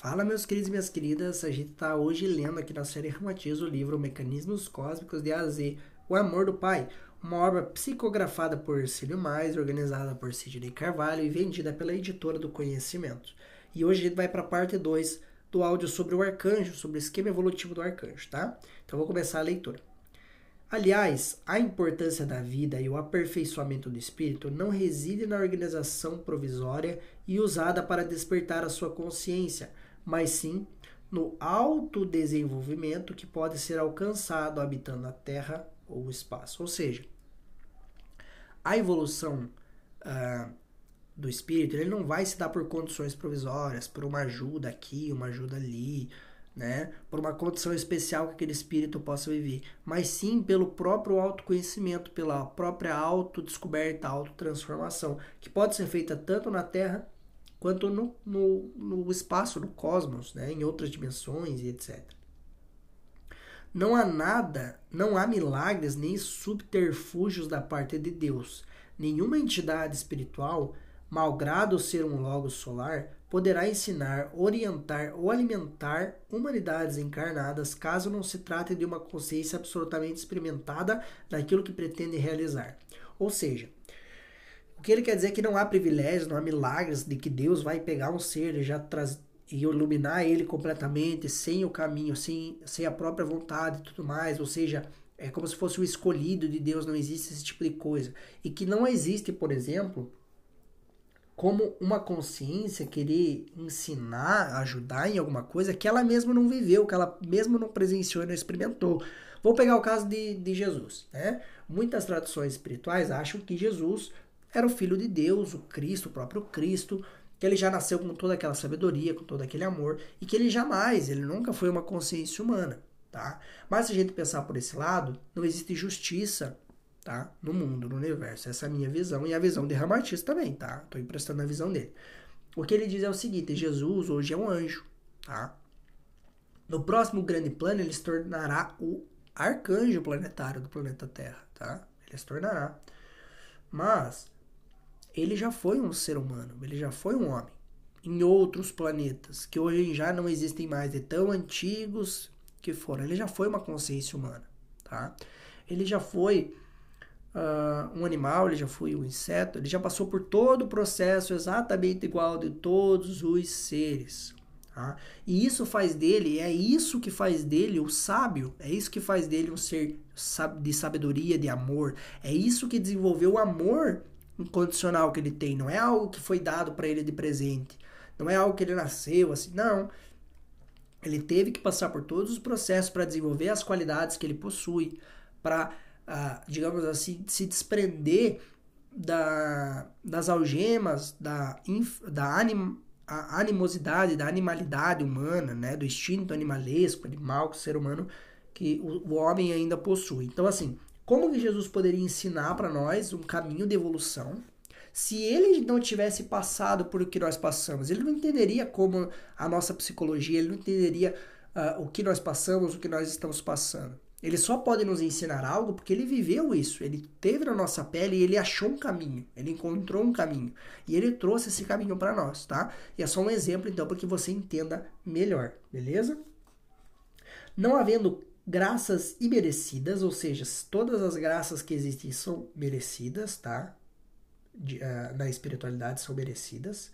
Fala, meus queridos e minhas queridas. A gente está hoje lendo aqui na série Ramatiz o livro Mecanismos Cósmicos de A a Z, O Amor do Pai, uma obra psicografada por Cílio Mais, organizada por Sidney Carvalho e vendida pela editora do Conhecimento. E hoje a gente vai para a parte 2 do áudio sobre o arcanjo, sobre o esquema evolutivo do arcanjo, tá? Então vou começar a leitura. Aliás, a importância da vida e o aperfeiçoamento do espírito não reside na organização provisória e usada para despertar a sua consciência, mas sim no autodesenvolvimento que pode ser alcançado habitando a Terra ou o espaço. Ou seja, a evolução uh, do espírito ele não vai se dar por condições provisórias, por uma ajuda aqui, uma ajuda ali, né, por uma condição especial que aquele espírito possa viver, mas sim pelo próprio autoconhecimento, pela própria autodescoberta, autotransformação, que pode ser feita tanto na Terra quanto no, no, no espaço, no cosmos, né, em outras dimensões e etc. Não há nada, não há milagres nem subterfúgios da parte de Deus. Nenhuma entidade espiritual, malgrado ser um logo solar, poderá ensinar, orientar ou alimentar humanidades encarnadas caso não se trate de uma consciência absolutamente experimentada daquilo que pretende realizar. Ou seja, o que ele quer dizer é que não há privilégios, não há milagres de que Deus vai pegar um ser e já traz, e iluminar ele completamente, sem o caminho, sem, sem a própria vontade e tudo mais. Ou seja, é como se fosse o escolhido de Deus, não existe esse tipo de coisa. E que não existe, por exemplo, como uma consciência querer ensinar, ajudar em alguma coisa que ela mesma não viveu, que ela mesma não presenciou e não experimentou. Vou pegar o caso de, de Jesus. Né? Muitas tradições espirituais acham que Jesus era o Filho de Deus, o Cristo, o próprio Cristo, que ele já nasceu com toda aquela sabedoria, com todo aquele amor, e que ele jamais, ele nunca foi uma consciência humana. Tá? Mas se a gente pensar por esse lado, não existe justiça tá? No mundo, no universo. Essa é a minha visão e a visão de Ramatiz também, tá? Tô emprestando a visão dele. O que ele diz é o seguinte: Jesus hoje é um anjo, tá? No próximo grande plano, ele se tornará o arcanjo planetário do planeta Terra, tá? Ele se tornará. Mas ele já foi um ser humano, ele já foi um homem em outros planetas que hoje já não existem mais, de tão antigos que foram. Ele já foi uma consciência humana, tá? Ele já foi uh, um animal, ele já foi um inseto, ele já passou por todo o processo exatamente igual de todos os seres. Tá? E isso faz dele, é isso que faz dele o sábio, é isso que faz dele um ser de sabedoria, de amor, é isso que desenvolveu o amor incondicional que ele tem, não é algo que foi dado para ele de presente, não é algo que ele nasceu assim, não. Ele teve que passar por todos os processos para desenvolver as qualidades que ele possui, para a, digamos assim, se desprender da, das algemas, da, da anim, animosidade, da animalidade humana, né, do instinto animalesco, animal que o ser humano, que o, o homem ainda possui. Então, assim, como que Jesus poderia ensinar para nós um caminho de evolução se ele não tivesse passado por o que nós passamos? Ele não entenderia como a nossa psicologia, ele não entenderia uh, o que nós passamos, o que nós estamos passando. Ele só pode nos ensinar algo porque ele viveu isso, ele teve na nossa pele e ele achou um caminho, ele encontrou um caminho e ele trouxe esse caminho para nós, tá? E é só um exemplo então para que você entenda melhor, beleza? Não havendo graças imerecidas, ou seja, todas as graças que existem são merecidas, tá? De, uh, na espiritualidade são merecidas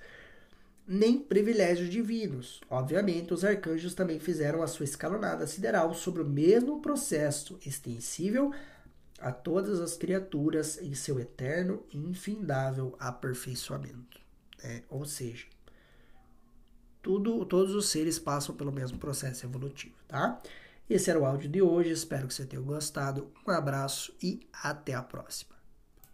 nem privilégios divinos. Obviamente, os arcanjos também fizeram a sua escalonada sideral sobre o mesmo processo extensível a todas as criaturas em seu eterno e infindável aperfeiçoamento. Né? Ou seja, tudo, todos os seres passam pelo mesmo processo evolutivo, tá? Esse era o áudio de hoje, espero que você tenha gostado. Um abraço e até a próxima.